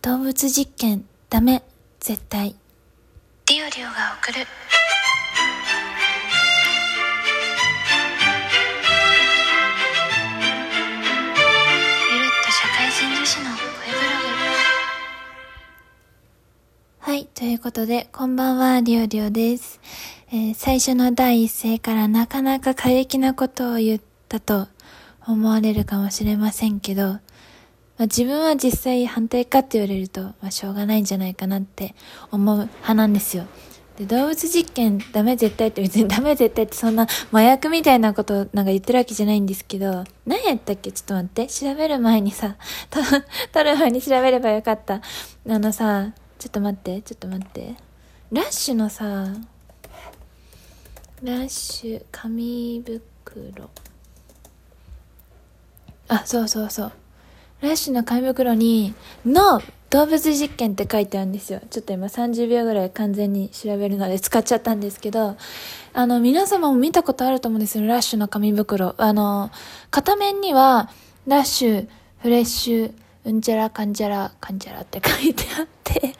動物実験ダメ。絶対。ディオリオが送る。ゆるっと社会人女子の声ブログ。はいということでこんばんはりょうりょうです、えー最初の第一声からなかなか過激なことを言ったと思われるかもしれませんけど、まあ、自分は実際反対かって言われると、まあ、しょうがないんじゃないかなって思う派なんですよ。で、動物実験ダメ絶対って別にダメ絶対ってそんな麻薬みたいなことなんか言ってるわけじゃないんですけど、何やったっけ？ちょっと待って。調べる前にさ、と撮る前に調べればよかった。あのさ、ちょっと待って、ちょっと待って。ラッシュのさ、ラッシュ、紙袋。あ、そうそうそう。ラッシュの紙袋に、の動物実験って書いてあるんですよ。ちょっと今30秒ぐらい完全に調べるので使っちゃったんですけど、あの、皆様も見たことあると思うんですよ。ラッシュの紙袋。あの、片面には、ラッシュ、フレッシュ、うんちゃらかんちゃらかんちゃらって書いてあって、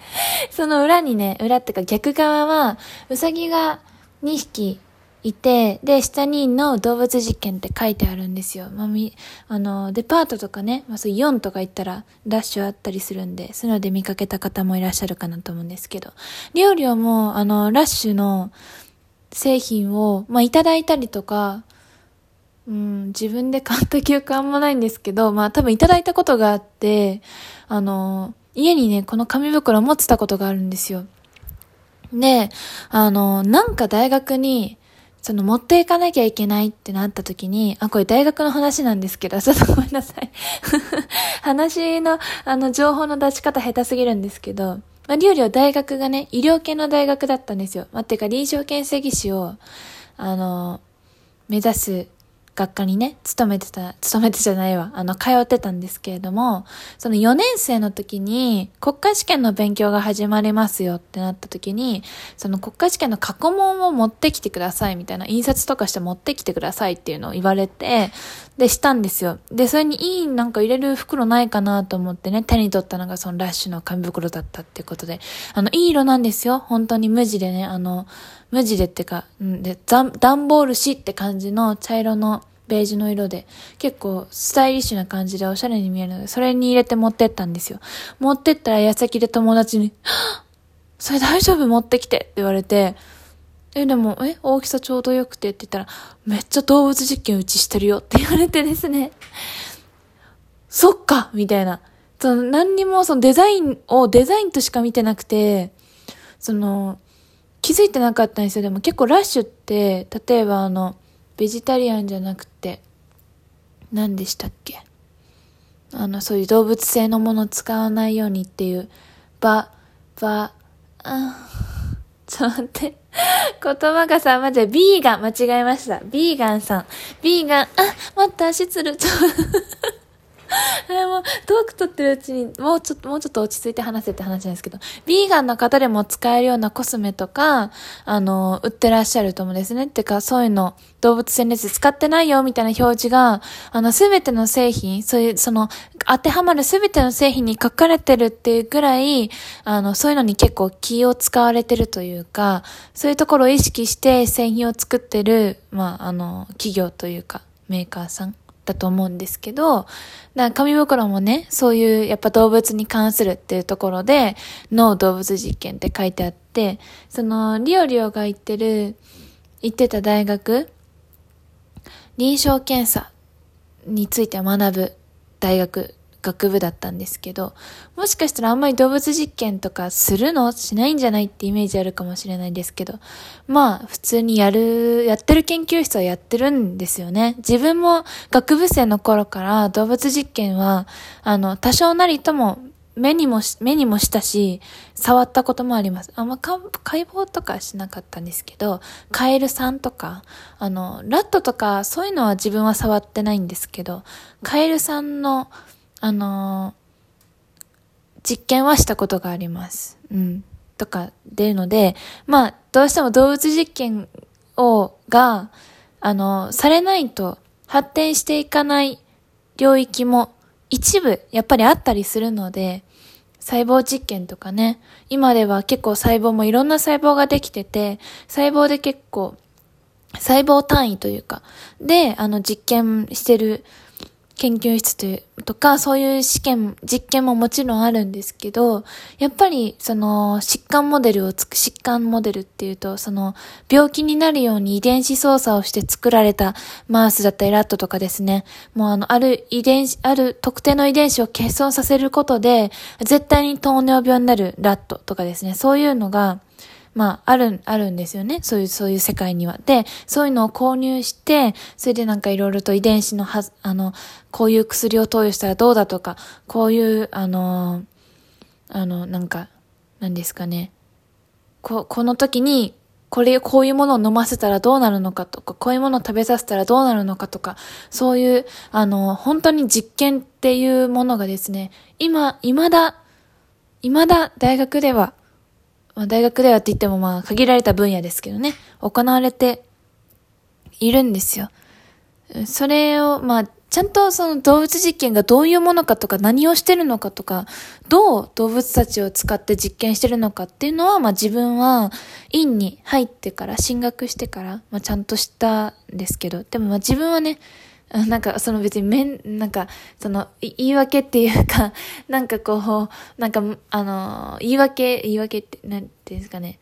その裏にね、裏ってか逆側は、うさぎが2匹いて、で、下にの動物実験って書いてあるんですよ。まあ、み、あの、デパートとかね、まあ、そう4とか行ったら、ラッシュあったりするんで、そういうので見かけた方もいらっしゃるかなと思うんですけど、料理もう、あの、ラッシュの製品を、まあ、いただいたりとか、うん、自分で買った記憶あんまないんですけど、まあ多分いただいたことがあって、あの、家にね、この紙袋持ってたことがあるんですよ。で、あの、なんか大学に、その持っていかなきゃいけないってなった時に、あ、これ大学の話なんですけど、ちょっとごめんなさい。話の、あの、情報の出し方下手すぎるんですけど、まあ、料理は大学がね、医療系の大学だったんですよ。まあ、てか臨床検査技師を、あの、目指す学科にね、勤めてた、勤めてじゃないわ、あの、通ってたんですけれども、その4年生の時に国家試験の勉強が始まりますよってなった時に、その国家試験の過去問を持ってきてくださいみたいな、印刷とかして持ってきてくださいっていうのを言われて、で、したんですよ。で、それにいいなんか入れる袋ないかなと思ってね、手に取ったのがそのラッシュの紙袋だったっていうことで、あの、いい色なんですよ。本当に無地でね、あの、無地でってか、うん、で、ザン段ボール紙って感じの茶色のベージュの色で、結構スタイリッシュな感じでおしゃれに見えるので、それに入れて持ってったんですよ。持ってったら矢先で友達に、それ大丈夫？持ってきてって言われて、え、でも、え、大きさちょうどよくてって言ったら、めっちゃ動物実験うちしてるよって言われてですね、そっかみたいな。その、何にもそのデザインをデザインとしか見てなくて、その、気づいてなかったんですよ。でも結構ラッシュって、例えばあの、ベジタリアンじゃなくて、何でしたっけ？あの、そういう動物性のものを使わないようにっていう、ば、ば、あ、ちょっと待って。言葉がさ、まじビーガン、間違えました。ビーガンさん。ビーガン、あ、待って、足つる。ちょ あもう、トーク取ってるうちに、もうちょっと、もうちょっと落ち着いて話せって話なんですけど、ビーガンの方でも使えるようなコスメとか、あの、売ってらっしゃると思うんですねっ。てか、そういうの、動物性熱使ってないよ、みたいな表示が、あの、すべての製品、そういう、その、当てはまるすべての製品に書かれてるっていうぐらい、あの、そういうのに結構気を使われてるというか、そういうところを意識して製品を作ってる、まあ、あの、企業というか、メーカーさん。だと思うんですけど、な紙袋もね、そういうやっぱ動物に関するっていうところで、脳動物実験って書いてあって、その、リオリオが行ってる、行ってた大学、臨床検査について学ぶ大学、学部だったんですけど、もしかしたらあんまり動物実験とかするのしないんじゃないってイメージあるかもしれないですけど、まあ普通にやる、やってる研究室はやってるんですよね。自分も学部生の頃から動物実験は、あの、多少なりとも目にも、目にもしたし、触ったこともあります。あんま解剖とかしなかったんですけど、カエルさんとか、あの、ラットとか、そういうのは自分は触ってないんですけど、カエルさんの、あの実験はしたことがあります。うん。とか、出るので、まあ、どうしても動物実験を、が、あの、されないと発展していかない領域も一部、やっぱりあったりするので、細胞実験とかね、今では結構細胞もいろんな細胞ができてて、細胞で結構、細胞単位というか、で、あの、実験してる研究室というとか、そういう試験、実験ももちろんあるんですけど、やっぱり、その、疾患モデルをつく、疾患モデルっていうと、その、病気になるように遺伝子操作をして作られたマウスだったりラットとかですね、もうあの、ある遺伝子、ある特定の遺伝子を欠損させることで、絶対に糖尿病になるラットとかですね、そういうのが、まあ、ある、あるんですよね。そういう、そういう世界には。で、そういうのを購入して、それでなんかいろいろと遺伝子のは、あの、こういう薬を投与したらどうだとか、こういう、あの、あの、なんか、何ですかね。こ、この時に、これ、こういうものを飲ませたらどうなるのかとか、こういうものを食べさせたらどうなるのかとか、そういう、あの、本当に実験っていうものがですね、今、未だ、未だ大学ではまあ、大学ではって言ってもまあ限られた分野ですけどね、行われているんですよ。それを、まあ、ちゃんとその動物実験がどういうものかとか何をしてるのかとか、どう動物たちを使って実験してるのかっていうのは、まあ自分は院に入ってから、進学してから、まあちゃんとしたんですけど、でもまあ自分はね、なんか、その別にめん、なんか、その、言い訳っていうか、なんかこう、なんか、あの、言い訳、言い訳って、なんていうんですかね。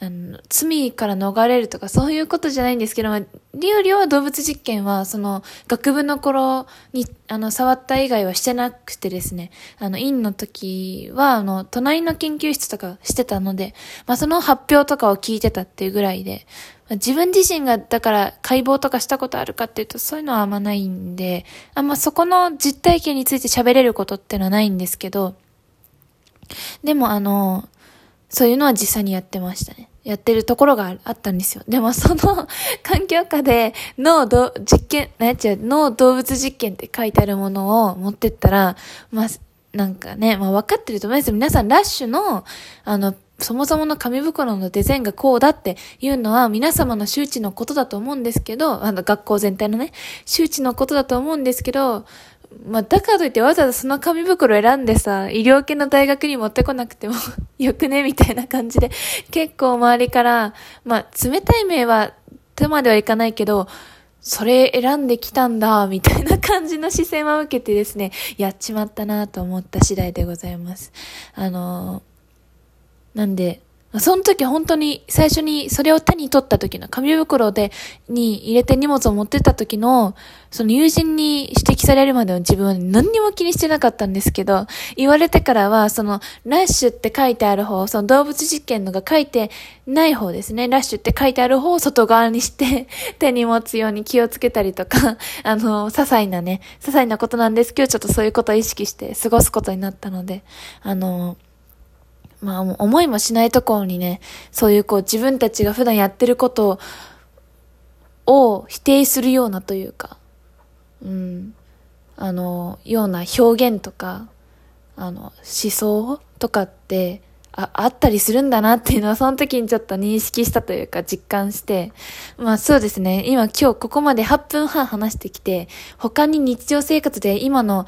あの、罪から逃れるとかそういうことじゃないんですけど、リオリオは動物実験は、その、学部の頃に、あの、触った以外はしてなくてですね、あの、院の時は、あの、隣の研究室とかしてたので、まあ、その発表とかを聞いてたっていうぐらいで、自分自身が、だから解剖とかしたことあるかっていうと、そういうのはあんまないんで、あんまそこの実体験について喋れることってのはないんですけど、でもあの、そういうのは実際にやってましたね。やってるところがあったんですよ。でもその 環境下で脳実験、なやっちゃう、脳動物実験って書いてあるものを持ってったら、まあ、なんかね、まあ分かってると思います皆さんラッシュの、あの、そもそもの紙袋のデザインがこうだっていうのは皆様の周知のことだと思うんですけど、あの学校全体のね、周知のことだと思うんですけど、まあ、だからといってわざわざその紙袋選んでさ、医療系の大学に持ってこなくても よくねみたいな感じで、結構周りから、まあ、冷たい目は、とまではいかないけど、それ選んできたんだ、みたいな感じの視線を受けてですね、やっちまったなと思った次第でございます。あのー、なんで、その時本当に最初にそれを手に取った時の紙袋で、に入れて荷物を持ってった時の、その友人に指摘されるまでの自分は何にも気にしてなかったんですけど、言われてからは、その、ラッシュって書いてある方、その動物実験のが書いてない方ですね。ラッシュって書いてある方を外側にして、手に持つように気をつけたりとか、あの、些細なね、些細なことなんですけど、ちょっとそういうことを意識して過ごすことになったので、あの、まあ、思いもしないところにね、そういうこう自分たちが普段やってることを否定するようなというか、うん、あの、ような表現とか、あの、思想とかって、あ、あったりするんだなっていうのは、その時にちょっと認識したというか、実感して、まあそうですね、今今日ここまで8分半話してきて、他に日常生活で今の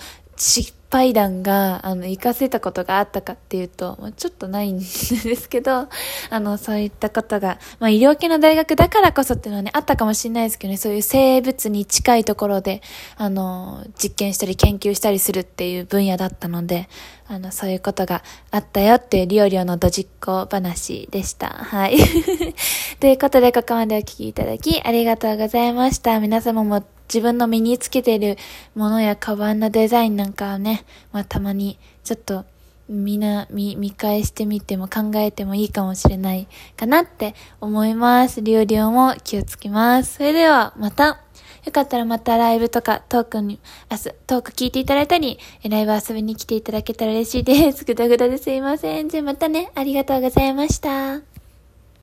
失敗談が、あの、活かせたことがあったかっていうと、まあ、ちょっとないんですけど、あの、そういったことが、まあ、医療系の大学だからこそっていうのはね、あったかもしれないですけどね、そういう生物に近いところで、あの、実験したり研究したりするっていう分野だったので、あの、そういうことがあったよっていうリオリオのドジっ子話でした。はい。ということで、ここまでお聞きいただきありがとうございました。皆様も自分の身につけてるものやカバンのデザインなんかをね、まあたまにちょっとみな、見、見返してみても考えてもいいかもしれないかなって思います。りょうりょうも気をつけます。それではまた。よかったらまたライブとかトークに、あす、トーク聞いていただいたり、ライブ遊びに来ていただけたら嬉しいです。ぐだぐだですいません。じゃあまたね、ありがとうございました。